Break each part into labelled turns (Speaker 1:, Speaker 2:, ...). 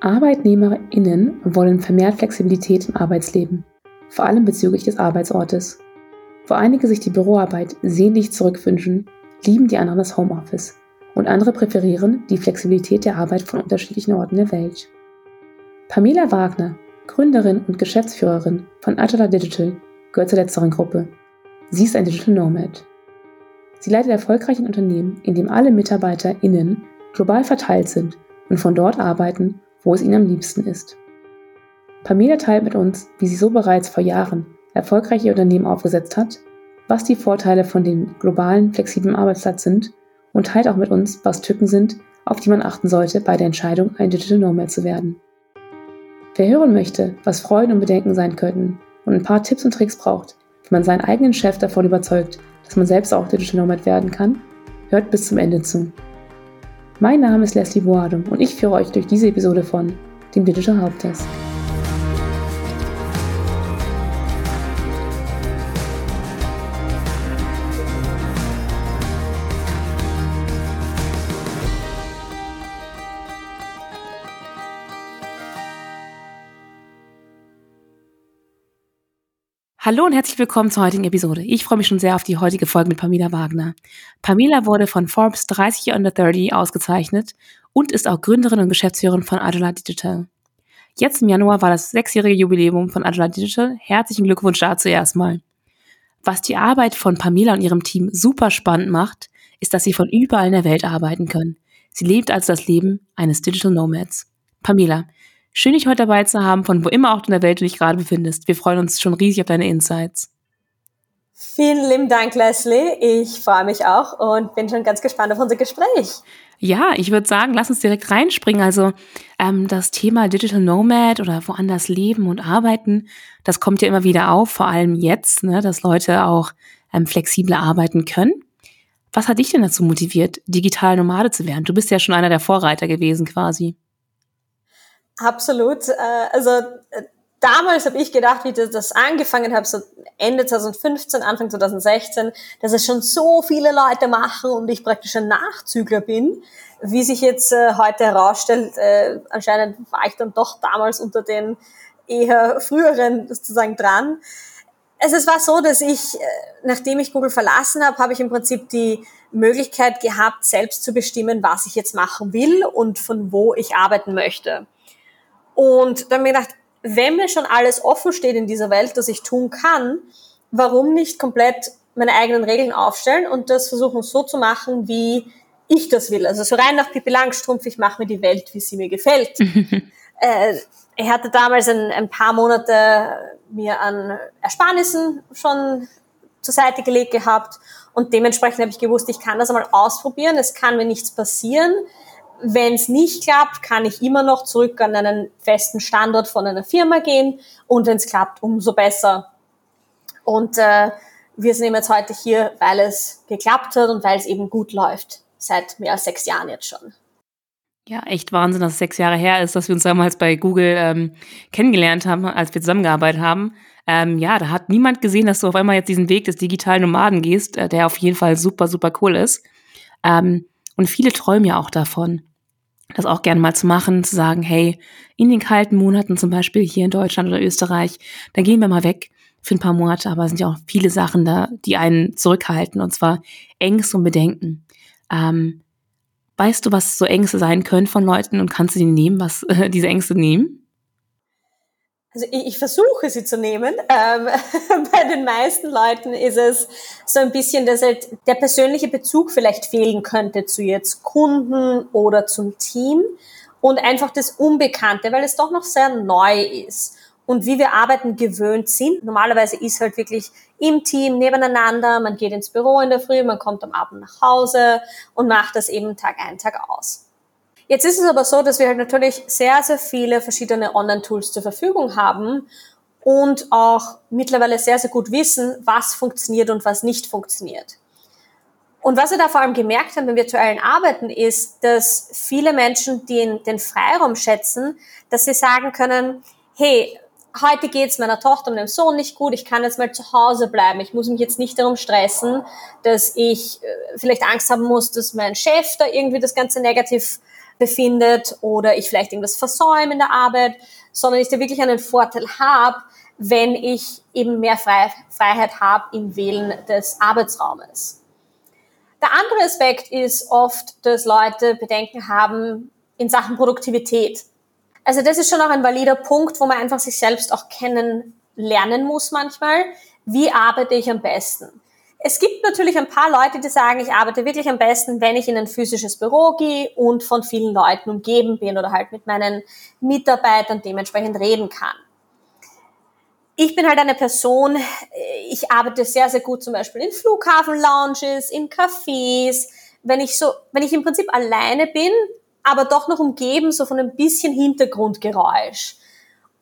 Speaker 1: ArbeitnehmerInnen wollen vermehrt Flexibilität im Arbeitsleben, vor allem bezüglich des Arbeitsortes. Wo einige sich die Büroarbeit sehnlich zurückwünschen, lieben die anderen das Homeoffice und andere präferieren die Flexibilität der Arbeit von unterschiedlichen Orten der Welt. Pamela Wagner, Gründerin und Geschäftsführerin von Agila Digital, gehört zur letzteren Gruppe. Sie ist ein Digital Nomad. Sie leitet erfolgreich ein Unternehmen, in dem alle MitarbeiterInnen global verteilt sind und von dort arbeiten, wo es ihnen am liebsten ist. Pamela teilt mit uns, wie sie so bereits vor Jahren erfolgreich ihr Unternehmen aufgesetzt hat, was die Vorteile von dem globalen, flexiblen Arbeitsplatz sind und teilt auch mit uns, was Tücken sind, auf die man achten sollte bei der Entscheidung, ein Digital Nomad zu werden. Wer hören möchte, was Freuden und Bedenken sein könnten und ein paar Tipps und Tricks braucht, wie man seinen eigenen Chef davon überzeugt, dass man selbst auch Digital Nomad werden kann, hört bis zum Ende zu. Mein Name ist Leslie Boado und ich führe euch durch diese Episode von dem Digital Haupttest. Hallo und herzlich willkommen zur heutigen Episode. Ich freue mich schon sehr auf die heutige Folge mit Pamela Wagner. Pamela wurde von Forbes 30 Under 30 ausgezeichnet und ist auch Gründerin und Geschäftsführerin von Agila Digital. Jetzt im Januar war das sechsjährige Jubiläum von Agila Digital. Herzlichen Glückwunsch dazu erstmal. Was die Arbeit von Pamela und ihrem Team super spannend macht, ist, dass sie von überall in der Welt arbeiten können. Sie lebt also das Leben eines Digital Nomads. Pamela, Schön, dich heute dabei zu haben, von wo immer auch in der Welt du dich gerade befindest. Wir freuen uns schon riesig auf deine Insights.
Speaker 2: Vielen lieben Dank, Leslie. Ich freue mich auch und bin schon ganz gespannt auf unser Gespräch.
Speaker 1: Ja, ich würde sagen, lass uns direkt reinspringen. Also ähm, das Thema Digital Nomad oder woanders leben und arbeiten, das kommt ja immer wieder auf, vor allem jetzt, ne, dass Leute auch ähm, flexibler arbeiten können. Was hat dich denn dazu motiviert, digital Nomade zu werden? Du bist ja schon einer der Vorreiter gewesen quasi.
Speaker 2: Absolut. Äh, also äh, damals habe ich gedacht, wie ich das angefangen habe, so Ende 2015, Anfang 2016, dass es schon so viele Leute machen und ich praktisch ein Nachzügler bin. Wie sich jetzt äh, heute herausstellt, anscheinend war ich dann doch damals unter den eher früheren sozusagen dran. Also es war so, dass ich, nachdem ich Google verlassen habe, habe ich im Prinzip die Möglichkeit gehabt, selbst zu bestimmen, was ich jetzt machen will und von wo ich arbeiten möchte. Und dann ich gedacht, wenn mir schon alles offen steht in dieser Welt, das ich tun kann, warum nicht komplett meine eigenen Regeln aufstellen und das versuchen so zu machen, wie ich das will. Also so rein nach Pippi Langstrumpf, ich mache mir die Welt, wie sie mir gefällt. äh, ich hatte damals ein, ein paar Monate mir an Ersparnissen schon zur Seite gelegt gehabt und dementsprechend habe ich gewusst, ich kann das einmal ausprobieren, es kann mir nichts passieren. Wenn es nicht klappt, kann ich immer noch zurück an einen festen Standort von einer Firma gehen und wenn es klappt, umso besser. Und äh, wir sind jetzt heute hier, weil es geklappt hat und weil es eben gut läuft, seit mehr als sechs Jahren jetzt schon.
Speaker 1: Ja, echt Wahnsinn, dass es sechs Jahre her ist, dass wir uns damals bei Google ähm, kennengelernt haben, als wir zusammengearbeitet haben. Ähm, ja, da hat niemand gesehen, dass du auf einmal jetzt diesen Weg des digitalen Nomaden gehst, äh, der auf jeden Fall super, super cool ist. Ähm, und viele träumen ja auch davon, das auch gerne mal zu machen, zu sagen, hey, in den kalten Monaten, zum Beispiel hier in Deutschland oder Österreich, da gehen wir mal weg für ein paar Monate, aber es sind ja auch viele Sachen da, die einen zurückhalten, und zwar Ängste und Bedenken. Ähm, weißt du, was so Ängste sein können von Leuten und kannst du die nehmen, was äh, diese Ängste nehmen?
Speaker 2: Also ich, ich versuche sie zu nehmen. Ähm, bei den meisten Leuten ist es so ein bisschen, dass halt der persönliche Bezug vielleicht fehlen könnte zu jetzt Kunden oder zum Team und einfach das Unbekannte, weil es doch noch sehr neu ist. Und wie wir arbeiten gewöhnt sind, normalerweise ist halt wirklich im Team nebeneinander, man geht ins Büro in der Früh, man kommt am Abend nach Hause und macht das eben Tag ein, Tag aus. Jetzt ist es aber so, dass wir halt natürlich sehr, sehr viele verschiedene Online-Tools zur Verfügung haben und auch mittlerweile sehr, sehr gut wissen, was funktioniert und was nicht funktioniert. Und was wir da vor allem gemerkt haben beim virtuellen Arbeiten ist, dass viele Menschen den, den Freiraum schätzen, dass sie sagen können, hey, heute geht's meiner Tochter und dem Sohn nicht gut, ich kann jetzt mal zu Hause bleiben, ich muss mich jetzt nicht darum stressen, dass ich äh, vielleicht Angst haben muss, dass mein Chef da irgendwie das Ganze negativ befindet oder ich vielleicht irgendwas versäume in der Arbeit, sondern ich da wirklich einen Vorteil habe, wenn ich eben mehr Freiheit habe im Wählen des Arbeitsraumes. Der andere Aspekt ist oft, dass Leute Bedenken haben in Sachen Produktivität. Also das ist schon auch ein valider Punkt, wo man einfach sich selbst auch kennenlernen muss manchmal. Wie arbeite ich am besten? Es gibt natürlich ein paar Leute, die sagen, ich arbeite wirklich am besten, wenn ich in ein physisches Büro gehe und von vielen Leuten umgeben bin oder halt mit meinen Mitarbeitern dementsprechend reden kann. Ich bin halt eine Person, ich arbeite sehr, sehr gut zum Beispiel in Flughafen-Lounges, in Cafés, wenn ich so, wenn ich im Prinzip alleine bin, aber doch noch umgeben so von ein bisschen Hintergrundgeräusch.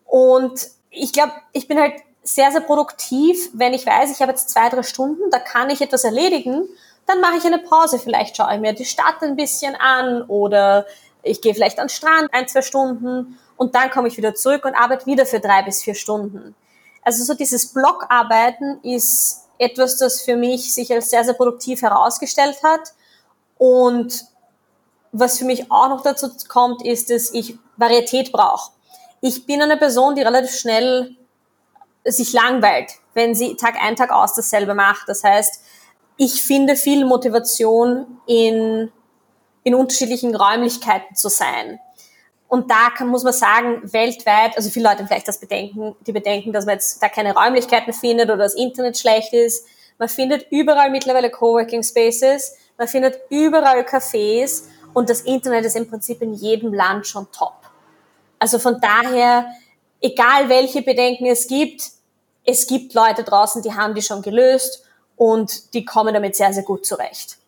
Speaker 2: Und ich glaube, ich bin halt sehr, sehr produktiv, wenn ich weiß, ich habe jetzt zwei, drei Stunden, da kann ich etwas erledigen, dann mache ich eine Pause. Vielleicht schaue ich mir die Stadt ein bisschen an oder ich gehe vielleicht an den Strand ein, zwei Stunden und dann komme ich wieder zurück und arbeite wieder für drei bis vier Stunden. Also so dieses Blockarbeiten ist etwas, das für mich sich als sehr, sehr produktiv herausgestellt hat. Und was für mich auch noch dazu kommt, ist, dass ich Varietät brauche. Ich bin eine Person, die relativ schnell sich langweilt, wenn sie Tag ein, Tag aus dasselbe macht. Das heißt, ich finde viel Motivation in, in unterschiedlichen Räumlichkeiten zu sein. Und da kann, muss man sagen, weltweit, also viele Leute vielleicht das bedenken, die bedenken, dass man jetzt da keine Räumlichkeiten findet oder das Internet schlecht ist. Man findet überall mittlerweile Coworking Spaces, man findet überall Cafés und das Internet ist im Prinzip in jedem Land schon top. Also von daher, egal welche Bedenken es gibt, es gibt Leute draußen, die haben die schon gelöst und die kommen damit sehr, sehr gut zurecht.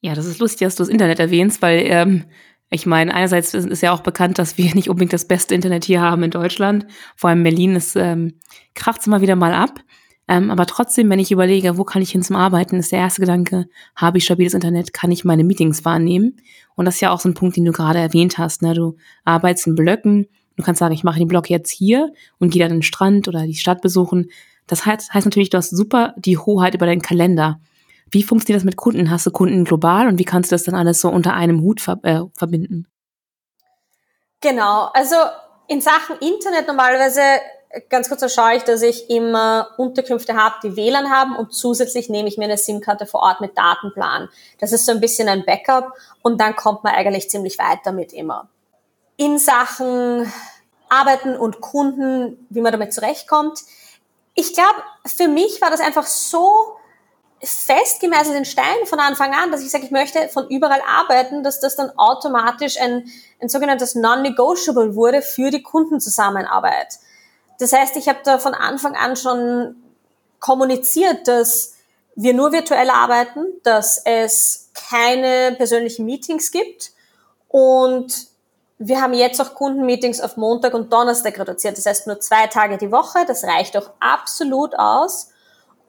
Speaker 1: Ja, das ist lustig, dass du das Internet erwähnst, weil ähm, ich meine, einerseits ist ja auch bekannt, dass wir nicht unbedingt das beste Internet hier haben in Deutschland. Vor allem Berlin ist ähm, kracht immer wieder mal ab. Ähm, aber trotzdem, wenn ich überlege, wo kann ich hin zum Arbeiten, ist der erste Gedanke, habe ich stabiles Internet, kann ich meine Meetings wahrnehmen? Und das ist ja auch so ein Punkt, den du gerade erwähnt hast. Ne? Du arbeitest in Blöcken, du kannst sagen, ich mache den Block jetzt hier und gehe dann den Strand oder die Stadt besuchen. Das heißt, heißt natürlich, du hast super die Hoheit über deinen Kalender. Wie funktioniert das mit Kunden? Hast du Kunden global und wie kannst du das dann alles so unter einem Hut ver äh, verbinden?
Speaker 2: Genau, also in Sachen Internet normalerweise ganz kurz, da schaue ich, dass ich immer Unterkünfte habe, die WLAN haben und zusätzlich nehme ich mir eine SIM-Karte vor Ort mit Datenplan. Das ist so ein bisschen ein Backup und dann kommt man eigentlich ziemlich weit damit immer. In Sachen Arbeiten und Kunden, wie man damit zurechtkommt. Ich glaube, für mich war das einfach so festgemeißelt in Stein von Anfang an, dass ich sage, ich möchte von überall arbeiten, dass das dann automatisch ein, ein sogenanntes Non-Negotiable wurde für die Kundenzusammenarbeit. Das heißt, ich habe da von Anfang an schon kommuniziert, dass wir nur virtuell arbeiten, dass es keine persönlichen Meetings gibt und wir haben jetzt auch Kundenmeetings auf Montag und Donnerstag reduziert. Das heißt nur zwei Tage die Woche. Das reicht auch absolut aus.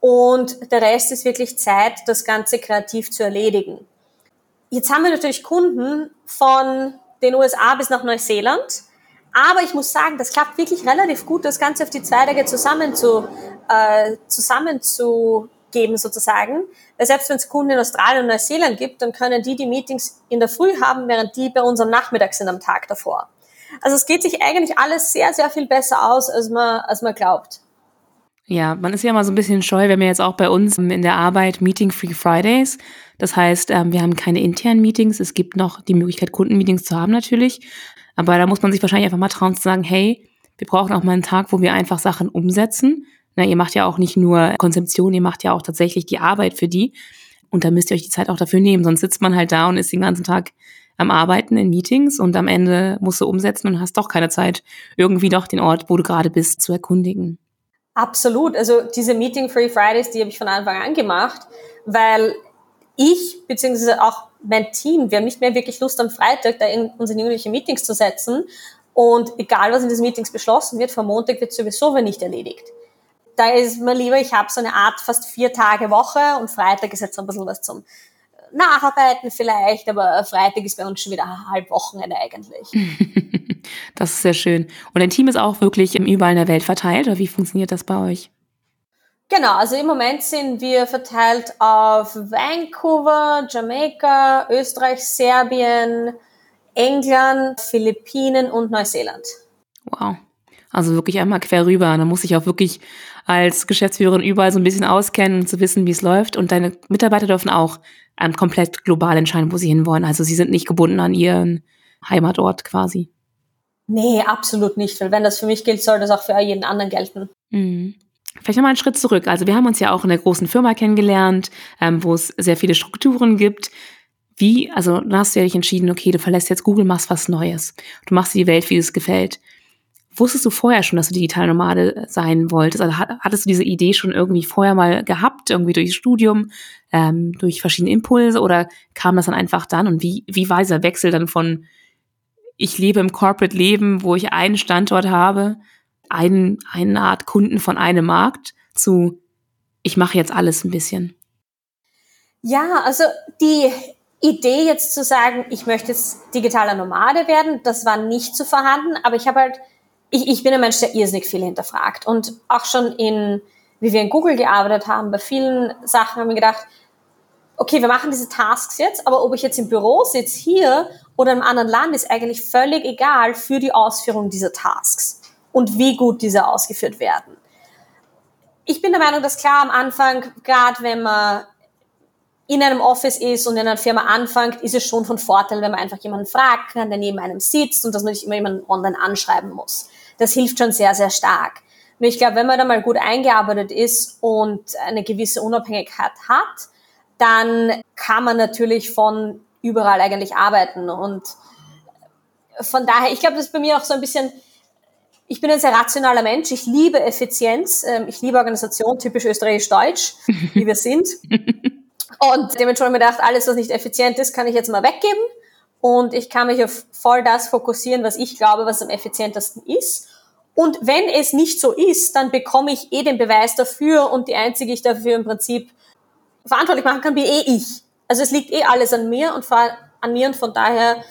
Speaker 2: Und der Rest ist wirklich Zeit, das Ganze kreativ zu erledigen. Jetzt haben wir natürlich Kunden von den USA bis nach Neuseeland. Aber ich muss sagen, das klappt wirklich relativ gut, das Ganze auf die zwei Tage zusammen zu, äh, zusammenzugeben sozusagen. Weil selbst wenn es Kunden in Australien und Neuseeland gibt, dann können die die Meetings in der Früh haben, während die bei uns am Nachmittag sind am Tag davor. Also es geht sich eigentlich alles sehr, sehr viel besser aus, als man, als man glaubt.
Speaker 1: Ja, man ist ja mal so ein bisschen scheu, wir haben ja jetzt auch bei uns in der Arbeit Meeting Free Fridays. Das heißt, ähm, wir haben keine internen Meetings. Es gibt noch die Möglichkeit, Kundenmeetings zu haben natürlich. Aber da muss man sich wahrscheinlich einfach mal trauen zu sagen, hey, wir brauchen auch mal einen Tag, wo wir einfach Sachen umsetzen. Na, ihr macht ja auch nicht nur Konzeption, ihr macht ja auch tatsächlich die Arbeit für die. Und da müsst ihr euch die Zeit auch dafür nehmen. Sonst sitzt man halt da und ist den ganzen Tag am Arbeiten in Meetings und am Ende musst du umsetzen und hast doch keine Zeit, irgendwie doch den Ort, wo du gerade bist, zu erkundigen.
Speaker 2: Absolut. Also diese Meeting Free Fridays, die habe ich von Anfang an gemacht, weil ich beziehungsweise auch mein Team, wir haben nicht mehr wirklich Lust am Freitag da in, uns in irgendwelche Meetings zu setzen. Und egal, was in diesen Meetings beschlossen wird, vom Montag wird sowieso nicht erledigt. Da ist mir lieber, ich habe so eine Art fast vier Tage Woche und Freitag ist jetzt so ein bisschen was zum Nacharbeiten vielleicht, aber Freitag ist bei uns schon wieder halb Wochenende eigentlich.
Speaker 1: Das ist sehr schön. Und dein Team ist auch wirklich überall in der Welt verteilt, oder wie funktioniert das bei euch?
Speaker 2: Genau, also im Moment sind wir verteilt auf Vancouver, Jamaika, Österreich, Serbien, England, Philippinen und Neuseeland.
Speaker 1: Wow. Also wirklich einmal quer rüber. Da muss ich auch wirklich als Geschäftsführerin überall so ein bisschen auskennen und zu wissen, wie es läuft. Und deine Mitarbeiter dürfen auch ähm, komplett global entscheiden, wo sie hinwollen. Also sie sind nicht gebunden an ihren Heimatort quasi.
Speaker 2: Nee, absolut nicht. Weil wenn das für mich gilt, soll das auch für jeden anderen gelten.
Speaker 1: Mhm. Vielleicht nochmal einen Schritt zurück. Also wir haben uns ja auch in der großen Firma kennengelernt, ähm, wo es sehr viele Strukturen gibt. Wie, also dann hast du ja dich entschieden, okay, du verlässt jetzt Google, machst was Neues. Du machst die Welt, wie es gefällt. Wusstest du vorher schon, dass du digital Nomade sein wolltest? Also hattest du diese Idee schon irgendwie vorher mal gehabt, irgendwie durch Studium, ähm, durch verschiedene Impulse oder kam das dann einfach dann? Und wie, wie war dieser Wechsel dann von, ich lebe im Corporate Leben, wo ich einen Standort habe, einen, eine Art Kunden von einem Markt, zu, ich mache jetzt alles ein bisschen?
Speaker 2: Ja, also die Idee jetzt zu sagen, ich möchte jetzt digitaler Nomade werden, das war nicht so vorhanden, aber ich habe halt ich, ich bin ein Mensch, der irrsinnig viel hinterfragt. Und auch schon in, wie wir in Google gearbeitet haben, bei vielen Sachen haben wir gedacht, okay, wir machen diese Tasks jetzt, aber ob ich jetzt im Büro sitze, hier oder im anderen Land, ist eigentlich völlig egal für die Ausführung dieser Tasks und wie gut diese ausgeführt werden. Ich bin der Meinung, dass klar am Anfang, gerade wenn man in einem Office ist und in einer Firma anfängt, ist es schon von Vorteil, wenn man einfach jemanden fragt kann, der neben einem sitzt und dass man nicht immer jemanden online anschreiben muss das hilft schon sehr, sehr stark. Nur ich glaube, wenn man da mal gut eingearbeitet ist und eine gewisse Unabhängigkeit hat, dann kann man natürlich von überall eigentlich arbeiten. Und von daher, ich glaube, das ist bei mir auch so ein bisschen, ich bin ein sehr rationaler Mensch. Ich liebe Effizienz. Ähm, ich liebe Organisation, typisch österreichisch-deutsch, wie wir sind. Und dementsprechend habe ich mir gedacht, alles, was nicht effizient ist, kann ich jetzt mal weggeben. Und ich kann mich auf voll das fokussieren, was ich glaube, was am effizientesten ist. Und wenn es nicht so ist, dann bekomme ich eh den Beweis dafür und die einzige, die ich dafür im Prinzip verantwortlich machen kann, bin eh ich. Also es liegt eh alles an mir und an mir und von daher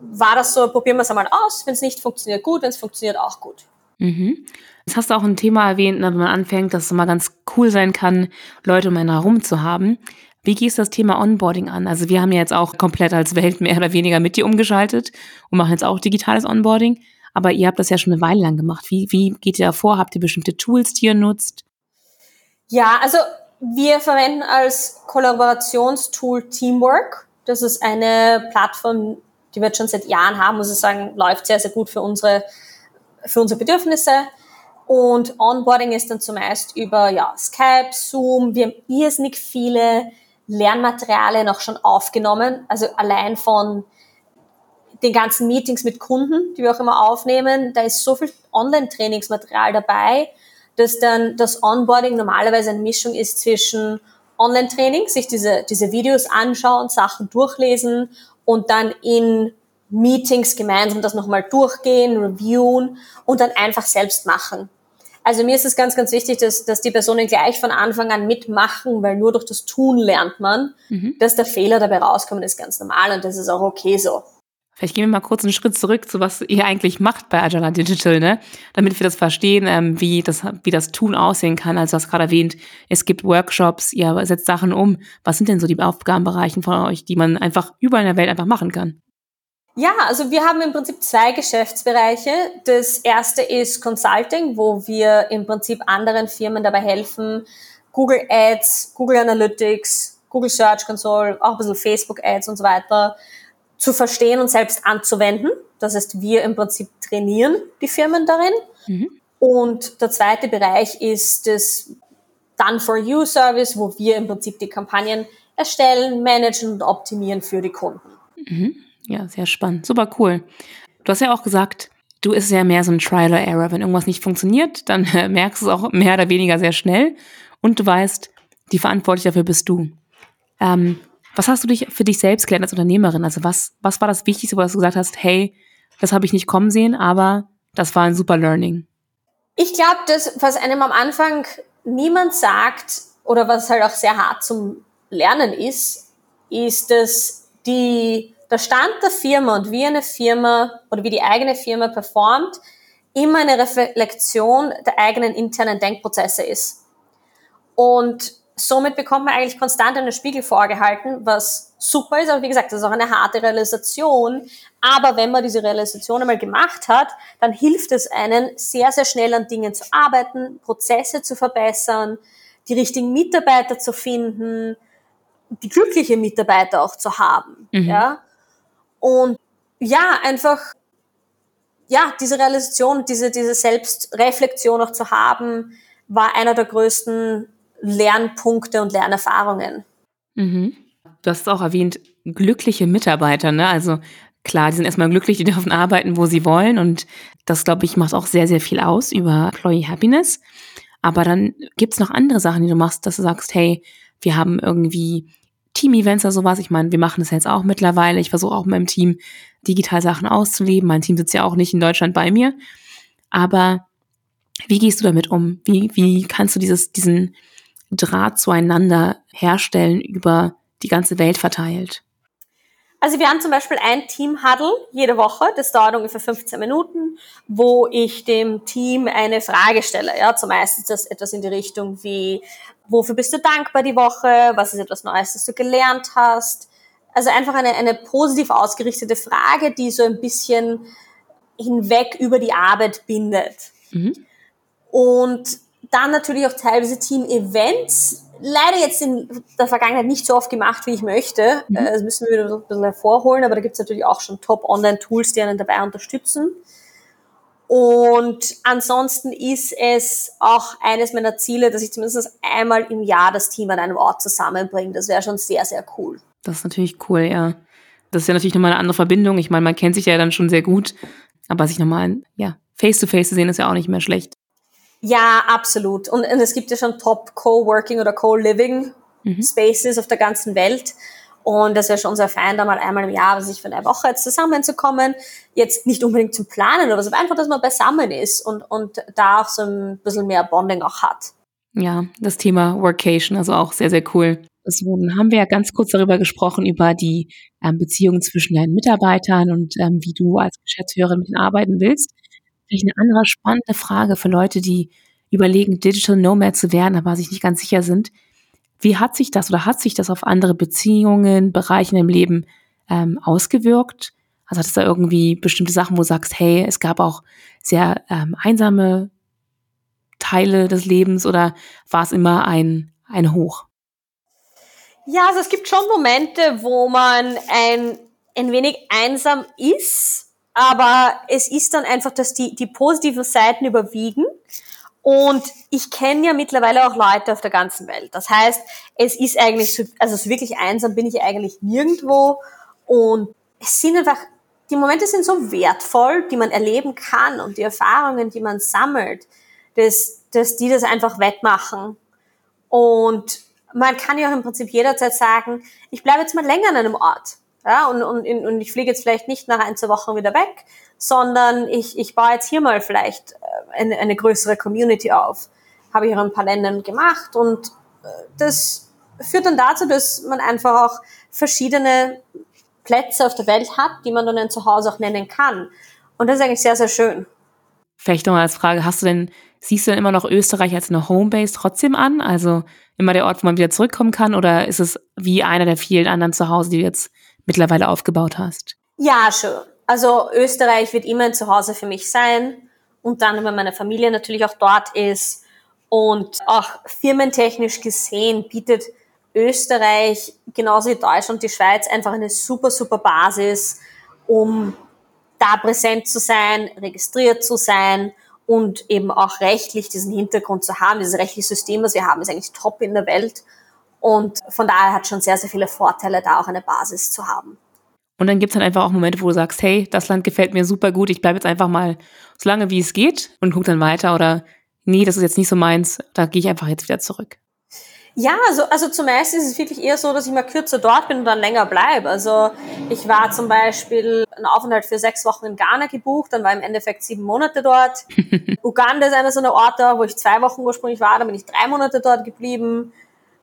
Speaker 2: war das so, probieren wir es einmal aus. Wenn es nicht funktioniert, gut, wenn es funktioniert, auch gut.
Speaker 1: Mhm. Jetzt hast du auch ein Thema erwähnt, ne, wenn man anfängt, dass es mal ganz cool sein kann, Leute um einen herum zu haben. Wie gehst du das Thema Onboarding an? Also wir haben ja jetzt auch komplett als Welt mehr oder weniger mit dir umgeschaltet und machen jetzt auch digitales Onboarding. Aber ihr habt das ja schon eine Weile lang gemacht. Wie, wie geht ihr da vor? Habt ihr bestimmte Tools, die ihr nutzt?
Speaker 2: Ja, also wir verwenden als Kollaborationstool Teamwork. Das ist eine Plattform, die wir schon seit Jahren haben, muss ich sagen, läuft sehr, sehr gut für unsere, für unsere Bedürfnisse. Und Onboarding ist dann zumeist über ja, Skype, Zoom. Wir haben irrsinnig viele Lernmaterialien auch schon aufgenommen. Also allein von den ganzen Meetings mit Kunden, die wir auch immer aufnehmen, da ist so viel Online-Trainingsmaterial dabei, dass dann das Onboarding normalerweise eine Mischung ist zwischen Online-Training, sich diese, diese Videos anschauen, Sachen durchlesen und dann in Meetings gemeinsam das nochmal durchgehen, reviewen und dann einfach selbst machen. Also mir ist es ganz, ganz wichtig, dass, dass die Personen gleich von Anfang an mitmachen, weil nur durch das Tun lernt man, mhm. dass der Fehler dabei rauskommt, ist ganz normal und das ist auch okay so.
Speaker 1: Vielleicht gehen wir mal kurz einen Schritt zurück zu was ihr eigentlich macht bei Agile Digital, ne? Damit wir das verstehen, ähm, wie das, wie das Tun aussehen kann. Also du hast gerade erwähnt, es gibt Workshops, ihr setzt Sachen um. Was sind denn so die Aufgabenbereichen von euch, die man einfach überall in der Welt einfach machen kann?
Speaker 2: Ja, also wir haben im Prinzip zwei Geschäftsbereiche. Das erste ist Consulting, wo wir im Prinzip anderen Firmen dabei helfen, Google Ads, Google Analytics, Google Search Console, auch ein bisschen Facebook Ads und so weiter zu verstehen und selbst anzuwenden. Das heißt, wir im Prinzip trainieren die Firmen darin. Mhm. Und der zweite Bereich ist das Done for You Service, wo wir im Prinzip die Kampagnen erstellen, managen und optimieren für die Kunden.
Speaker 1: Mhm. Ja, sehr spannend. Super cool. Du hast ja auch gesagt, du ist ja mehr so ein Trial or Error. Wenn irgendwas nicht funktioniert, dann merkst du es auch mehr oder weniger sehr schnell. Und du weißt, die Verantwortliche dafür bist du. Ähm, was hast du dich für dich selbst gelernt als Unternehmerin? Also was, was war das Wichtigste, wo du gesagt hast, hey, das habe ich nicht kommen sehen, aber das war ein super Learning?
Speaker 2: Ich glaube, das, was einem am Anfang niemand sagt oder was halt auch sehr hart zum Lernen ist, ist, dass die, der Stand der Firma und wie eine Firma oder wie die eigene Firma performt, immer eine Reflexion der eigenen internen Denkprozesse ist. Und somit bekommt man eigentlich konstant einen Spiegel vorgehalten, was super ist. Aber wie gesagt, das ist auch eine harte Realisation. Aber wenn man diese Realisation einmal gemacht hat, dann hilft es einen, sehr, sehr schnell an Dingen zu arbeiten, Prozesse zu verbessern, die richtigen Mitarbeiter zu finden, die glückliche Mitarbeiter auch zu haben. Mhm. Ja? Und ja, einfach ja, diese Realisation, diese, diese Selbstreflexion auch zu haben, war einer der größten Lernpunkte und Lernerfahrungen.
Speaker 1: Mhm. Du hast auch erwähnt, glückliche Mitarbeiter, ne? Also klar, die sind erstmal glücklich, die dürfen arbeiten, wo sie wollen. Und das, glaube ich, macht auch sehr, sehr viel aus über Employee Happiness. Aber dann gibt's noch andere Sachen, die du machst, dass du sagst, hey, wir haben irgendwie Team-Events oder sowas. Ich meine, wir machen das jetzt auch mittlerweile. Ich versuche auch mit meinem Team digital Sachen auszuleben. Mein Team sitzt ja auch nicht in Deutschland bei mir. Aber wie gehst du damit um? Wie, wie kannst du dieses, diesen Draht zueinander herstellen über die ganze Welt verteilt?
Speaker 2: Also wir haben zum Beispiel ein Team-Huddle jede Woche, das dauert ungefähr 15 Minuten, wo ich dem Team eine Frage stelle. Ja, zumeist ist das etwas in die Richtung wie, wofür bist du dankbar die Woche? Was ist etwas Neues, das du gelernt hast? Also einfach eine, eine positiv ausgerichtete Frage, die so ein bisschen hinweg über die Arbeit bindet. Mhm. Und dann natürlich auch teilweise Team-Events. Leider jetzt in der Vergangenheit nicht so oft gemacht, wie ich möchte. Mhm. Äh, das müssen wir wieder ein bisschen hervorholen, aber da gibt es natürlich auch schon Top-Online-Tools, die einen dabei unterstützen. Und ansonsten ist es auch eines meiner Ziele, dass ich zumindest einmal im Jahr das Team an einem Ort zusammenbringe. Das wäre schon sehr, sehr cool.
Speaker 1: Das ist natürlich cool, ja. Das ist ja natürlich nochmal eine andere Verbindung. Ich meine, man kennt sich ja dann schon sehr gut, aber sich nochmal, ja, face-to-face -face zu sehen, ist ja auch nicht mehr schlecht.
Speaker 2: Ja, absolut. Und, und es gibt ja schon Top Co-Working oder Co-Living mhm. Spaces auf der ganzen Welt. Und das wäre schon sehr fein, da mal einmal im Jahr sich für eine Woche jetzt zusammenzukommen. Jetzt nicht unbedingt zum Planen oder so, aber einfach, dass man beisammen ist und, und da auch so ein bisschen mehr Bonding auch hat.
Speaker 1: Ja, das Thema Workation, also auch sehr, sehr cool. So, dann haben wir ja ganz kurz darüber gesprochen, über die ähm, Beziehung zwischen deinen Mitarbeitern und ähm, wie du als Geschäftsführerin mit ihnen arbeiten willst. Vielleicht eine andere spannende Frage für Leute, die überlegen, Digital Nomad zu werden, aber sich nicht ganz sicher sind. Wie hat sich das oder hat sich das auf andere Beziehungen, Bereiche im Leben ähm, ausgewirkt? Also hat es da irgendwie bestimmte Sachen, wo du sagst, hey, es gab auch sehr ähm, einsame Teile des Lebens oder war es immer ein, ein Hoch?
Speaker 2: Ja, also es gibt schon Momente, wo man ein, ein wenig einsam ist, aber es ist dann einfach, dass die, die positiven Seiten überwiegen. Und ich kenne ja mittlerweile auch Leute auf der ganzen Welt. Das heißt, es ist eigentlich so, also so wirklich einsam bin ich eigentlich nirgendwo. Und es sind einfach, die Momente sind so wertvoll, die man erleben kann und die Erfahrungen, die man sammelt, dass, dass die das einfach wettmachen. Und man kann ja auch im Prinzip jederzeit sagen, ich bleibe jetzt mal länger an einem Ort. Ja, und, und, und ich fliege jetzt vielleicht nicht nach ein, zwei Wochen wieder weg, sondern ich, ich baue jetzt hier mal vielleicht äh, eine, eine größere Community auf. Habe ich auch in ein paar Ländern gemacht und äh, das führt dann dazu, dass man einfach auch verschiedene Plätze auf der Welt hat, die man dann ein Zuhause auch nennen kann. Und das ist eigentlich sehr, sehr schön.
Speaker 1: Vielleicht nochmal als Frage, hast du denn, siehst du denn immer noch Österreich als eine Homebase trotzdem an? Also immer der Ort, wo man wieder zurückkommen kann? Oder ist es wie einer der vielen anderen Zuhause, die du jetzt mittlerweile aufgebaut hast?
Speaker 2: Ja, schon. Also Österreich wird immer ein Zuhause für mich sein. Und dann, wenn meine Familie natürlich auch dort ist. Und auch firmentechnisch gesehen bietet Österreich genauso wie Deutschland, die Schweiz einfach eine super, super Basis, um da präsent zu sein, registriert zu sein und eben auch rechtlich diesen Hintergrund zu haben. Dieses rechtliche System, was wir haben, ist eigentlich top in der Welt. Und von daher hat schon sehr, sehr viele Vorteile, da auch eine Basis zu haben.
Speaker 1: Und dann gibt es dann einfach auch Momente, wo du sagst, hey, das Land gefällt mir super gut, ich bleibe jetzt einfach mal so lange, wie es geht und guck dann weiter oder nee, das ist jetzt nicht so meins, da gehe ich einfach jetzt wieder zurück.
Speaker 2: Ja, also, also zumeist ist es wirklich eher so, dass ich mal kürzer dort bin und dann länger bleibe. Also ich war zum Beispiel einen Aufenthalt für sechs Wochen in Ghana gebucht, dann war im Endeffekt sieben Monate dort. Uganda ist einer so einer Orte, wo ich zwei Wochen ursprünglich war, dann bin ich drei Monate dort geblieben.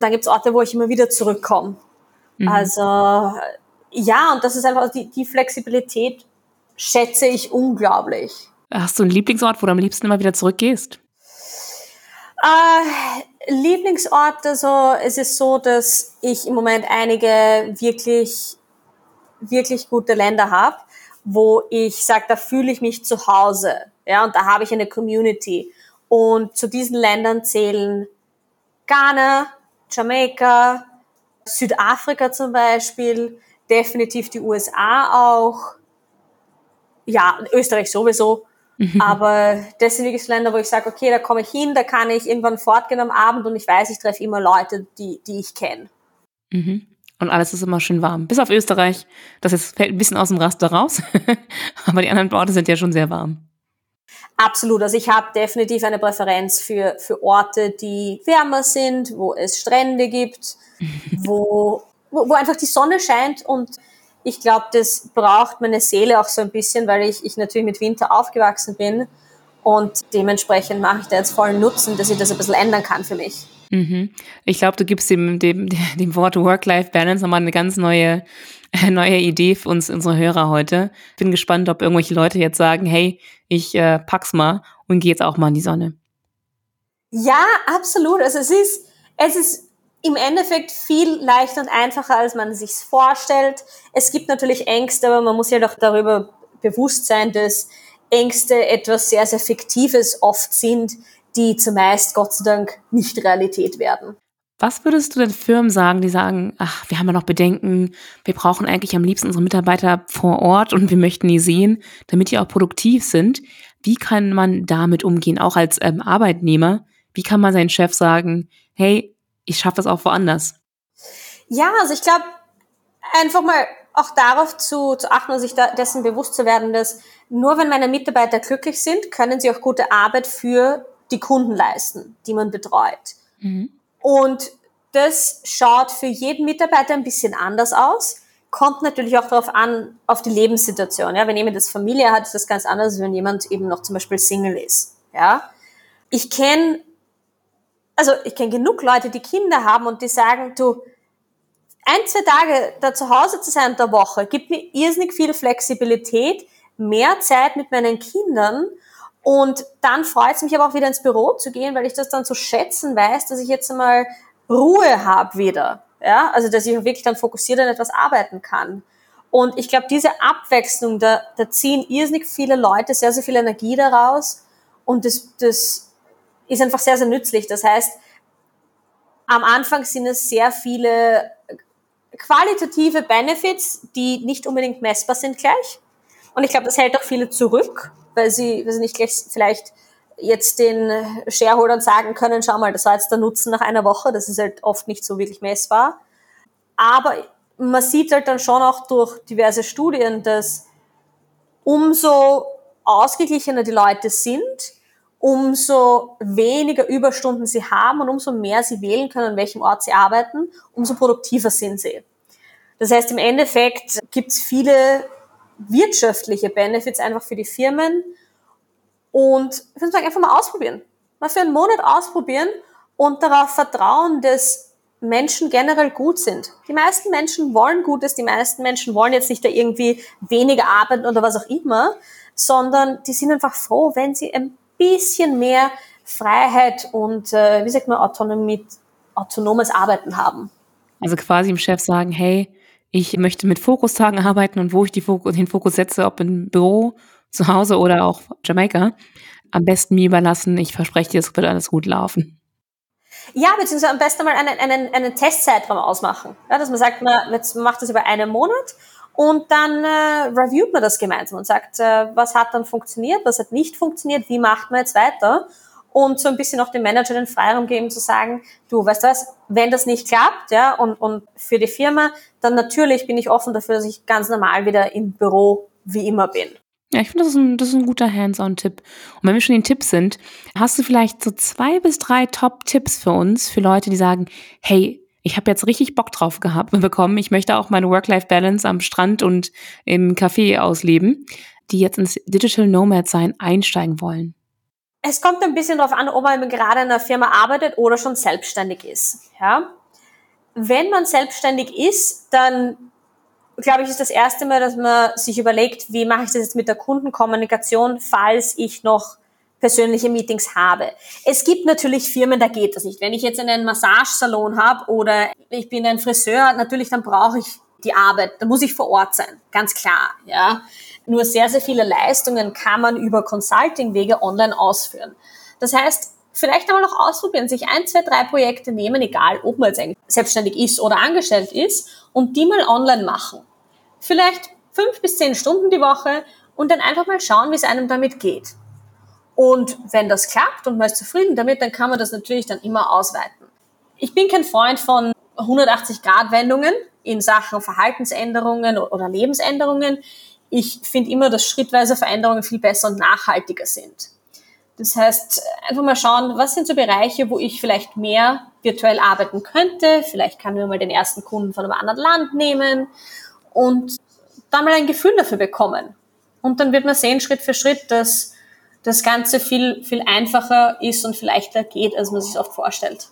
Speaker 2: Dann gibt's Orte, wo ich immer wieder zurückkomme. Mhm. Also ja, und das ist einfach die, die Flexibilität schätze ich unglaublich.
Speaker 1: Hast du einen Lieblingsort, wo du am liebsten immer wieder zurückgehst?
Speaker 2: Äh, Lieblingsorte, so, es ist so, dass ich im Moment einige wirklich, wirklich gute Länder habe, wo ich sage, da fühle ich mich zu Hause. Ja, und da habe ich eine Community. Und zu diesen Ländern zählen Ghana, Jamaika, Südafrika zum Beispiel, definitiv die USA auch, ja, Österreich sowieso. Mhm. Aber das sind wirklich Länder, wo ich sage, okay, da komme ich hin, da kann ich irgendwann fortgehen am Abend und ich weiß, ich treffe immer Leute, die, die ich kenne.
Speaker 1: Mhm. Und alles ist immer schön warm. Bis auf Österreich. Das ist, fällt ein bisschen aus dem Raster raus. Aber die anderen Orte sind ja schon sehr warm.
Speaker 2: Absolut. Also ich habe definitiv eine Präferenz für, für Orte, die wärmer sind, wo es Strände gibt, wo, wo, wo einfach die Sonne scheint und ich glaube, das braucht meine Seele auch so ein bisschen, weil ich, ich natürlich mit Winter aufgewachsen bin und dementsprechend mache ich da jetzt vollen Nutzen, dass ich das ein bisschen ändern kann für mich.
Speaker 1: Mhm. Ich glaube, du gibst dem, dem, dem Wort Work-Life-Balance nochmal eine ganz neue, neue Idee für uns, unsere Hörer heute. Bin gespannt, ob irgendwelche Leute jetzt sagen, hey, ich äh, pack's mal und gehe jetzt auch mal in die Sonne.
Speaker 2: Ja, absolut. Also es ist, es ist im Endeffekt viel leichter und einfacher, als man sich vorstellt. Es gibt natürlich Ängste, aber man muss ja doch darüber bewusst sein, dass Ängste etwas sehr, sehr Fiktives oft sind, die zumeist Gott sei Dank nicht Realität werden.
Speaker 1: Was würdest du den Firmen sagen, die sagen, ach, wir haben ja noch Bedenken, wir brauchen eigentlich am liebsten unsere Mitarbeiter vor Ort und wir möchten die sehen, damit die auch produktiv sind. Wie kann man damit umgehen, auch als ähm, Arbeitnehmer? Wie kann man seinen Chef sagen, hey, ich schaffe das auch woanders?
Speaker 2: Ja, also ich glaube, einfach mal auch darauf zu, zu achten und sich da, dessen bewusst zu werden, dass nur wenn meine Mitarbeiter glücklich sind, können sie auch gute Arbeit für die Kunden leisten, die man betreut. Mhm. Und das schaut für jeden Mitarbeiter ein bisschen anders aus. Kommt natürlich auch darauf an, auf die Lebenssituation. Ja, wenn jemand das Familie hat, ist das ganz anders, als wenn jemand eben noch zum Beispiel Single ist. Ja, ich kenne, also ich kenne genug Leute, die Kinder haben und die sagen, du, ein, zwei Tage da zu Hause zu sein in der Woche gibt mir irrsinnig viel Flexibilität, mehr Zeit mit meinen Kindern und dann freut es mich aber auch wieder ins Büro zu gehen, weil ich das dann zu schätzen weiß, dass ich jetzt einmal Ruhe habe wieder. Ja, also dass ich wirklich dann fokussiert an etwas arbeiten kann. Und ich glaube, diese Abwechslung, da, da ziehen irrsinnig viele Leute sehr, sehr viel Energie daraus. Und das, das ist einfach sehr, sehr nützlich. Das heißt, am Anfang sind es sehr viele qualitative Benefits, die nicht unbedingt messbar sind gleich. Und ich glaube, das hält auch viele zurück, weil sie, weil sie nicht gleich vielleicht jetzt den Shareholdern sagen können, schau mal, das war jetzt der Nutzen nach einer Woche, das ist halt oft nicht so wirklich messbar. Aber man sieht halt dann schon auch durch diverse Studien, dass umso ausgeglichener die Leute sind, umso weniger Überstunden sie haben und umso mehr sie wählen können, an welchem Ort sie arbeiten, umso produktiver sind sie. Das heißt, im Endeffekt gibt es viele wirtschaftliche Benefits einfach für die Firmen. Und ich würde sagen, einfach mal ausprobieren. Mal für einen Monat ausprobieren und darauf vertrauen, dass Menschen generell gut sind. Die meisten Menschen wollen Gutes, die meisten Menschen wollen jetzt nicht da irgendwie weniger arbeiten oder was auch immer, sondern die sind einfach froh, wenn sie ein bisschen mehr Freiheit und, äh, wie sagt man, Autonomie, autonomes Arbeiten haben.
Speaker 1: Also quasi dem Chef sagen, hey, ich möchte mit Fokustagen arbeiten und wo ich Fokus, den Fokus setze, ob im Büro, zu Hause oder auch Jamaika, am besten mir überlassen. Ich verspreche dir, es wird alles gut laufen.
Speaker 2: Ja, beziehungsweise am besten mal einen, einen, einen Testzeitraum ausmachen. Ja, dass man sagt, man, man macht das über einen Monat und dann äh, reviewt man das gemeinsam und sagt, äh, was hat dann funktioniert, was hat nicht funktioniert, wie macht man jetzt weiter und so ein bisschen auch dem Manager den Freiraum geben zu sagen, du weißt was, wenn das nicht klappt, ja, und, und für die Firma, dann natürlich bin ich offen dafür, dass ich ganz normal wieder im Büro wie immer bin.
Speaker 1: Ja, ich finde, das, ist ein, das ist ein guter Hands-on-Tipp. Und wenn wir schon in Tipps sind, hast du vielleicht so zwei bis drei Top-Tipps für uns, für Leute, die sagen, hey, ich habe jetzt richtig Bock drauf gehabt bekommen. Ich möchte auch meine Work-Life-Balance am Strand und im Café ausleben, die jetzt ins Digital Nomad sein einsteigen wollen
Speaker 2: es kommt ein bisschen darauf an, ob man gerade in einer Firma arbeitet oder schon selbstständig ist. Ja? Wenn man selbstständig ist, dann glaube ich, ist das erste Mal, dass man sich überlegt, wie mache ich das jetzt mit der Kundenkommunikation, falls ich noch persönliche Meetings habe. Es gibt natürlich Firmen, da geht das nicht. Wenn ich jetzt einen Massagesalon habe oder ich bin ein Friseur, natürlich dann brauche ich die Arbeit, da muss ich vor Ort sein, ganz klar, ja. Nur sehr, sehr viele Leistungen kann man über Consulting-Wege online ausführen. Das heißt, vielleicht einmal noch ausprobieren, sich ein, zwei, drei Projekte nehmen, egal ob man jetzt selbstständig ist oder angestellt ist, und die mal online machen. Vielleicht fünf bis zehn Stunden die Woche und dann einfach mal schauen, wie es einem damit geht. Und wenn das klappt und man ist zufrieden damit, dann kann man das natürlich dann immer ausweiten. Ich bin kein Freund von 180-Grad-Wendungen in Sachen Verhaltensänderungen oder Lebensänderungen. Ich finde immer, dass schrittweise Veränderungen viel besser und nachhaltiger sind. Das heißt, einfach mal schauen, was sind so Bereiche, wo ich vielleicht mehr virtuell arbeiten könnte. Vielleicht kann wir mal den ersten Kunden von einem anderen Land nehmen und dann mal ein Gefühl dafür bekommen. Und dann wird man sehen, Schritt für Schritt, dass das Ganze viel, viel einfacher ist und viel leichter geht, als man sich oft vorstellt.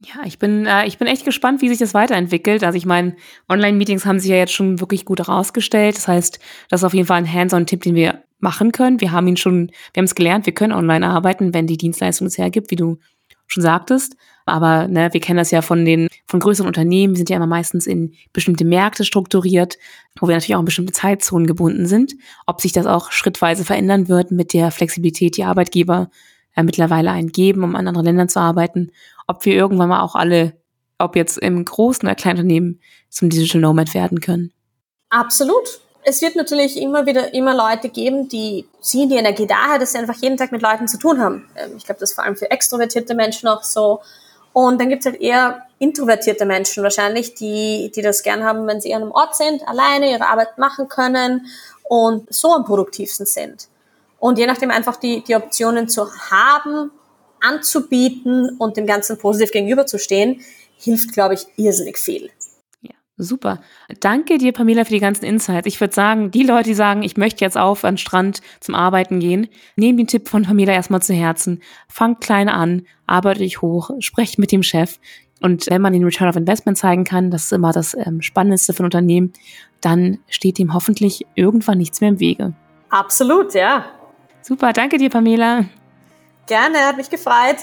Speaker 1: Ja, ich bin, äh, ich bin echt gespannt, wie sich das weiterentwickelt. Also ich meine, Online-Meetings haben sich ja jetzt schon wirklich gut herausgestellt. Das heißt, das ist auf jeden Fall ein Hands-on-Tipp, den wir machen können. Wir haben ihn schon, wir haben es gelernt, wir können online arbeiten, wenn die Dienstleistung es hergibt, wie du schon sagtest. Aber ne, wir kennen das ja von den von größeren Unternehmen, die sind ja immer meistens in bestimmte Märkte strukturiert, wo wir natürlich auch in bestimmte Zeitzonen gebunden sind. Ob sich das auch schrittweise verändern wird mit der Flexibilität, die Arbeitgeber äh, mittlerweile eingeben, um an anderen Ländern zu arbeiten. Ob wir irgendwann mal auch alle, ob jetzt im großen oder kleinen Unternehmen, zum Digital Nomad werden können.
Speaker 2: Absolut es wird natürlich immer wieder immer Leute geben, die ziehen die Energie daher, dass sie einfach jeden Tag mit Leuten zu tun haben. Ähm, ich glaube, das ist vor allem für extrovertierte Menschen auch so. Und dann gibt es halt eher introvertierte Menschen wahrscheinlich, die, die das gern haben, wenn sie an einem Ort sind, alleine ihre Arbeit machen können und so am produktivsten sind. Und je nachdem einfach die, die Optionen zu haben, anzubieten und dem Ganzen positiv gegenüberzustehen, hilft, glaube ich, irrsinnig viel.
Speaker 1: Super. Danke dir, Pamela, für die ganzen Insights. Ich würde sagen, die Leute, die sagen, ich möchte jetzt auf an den Strand zum Arbeiten gehen, nehmen den Tipp von Pamela erstmal zu Herzen. Fangt klein an, arbeitet euch hoch, sprecht mit dem Chef. Und wenn man den Return of Investment zeigen kann, das ist immer das ähm, Spannendste ein Unternehmen, dann steht dem hoffentlich irgendwann nichts mehr im Wege.
Speaker 2: Absolut, ja.
Speaker 1: Super, danke dir, Pamela.
Speaker 2: Gerne, hat mich gefreut.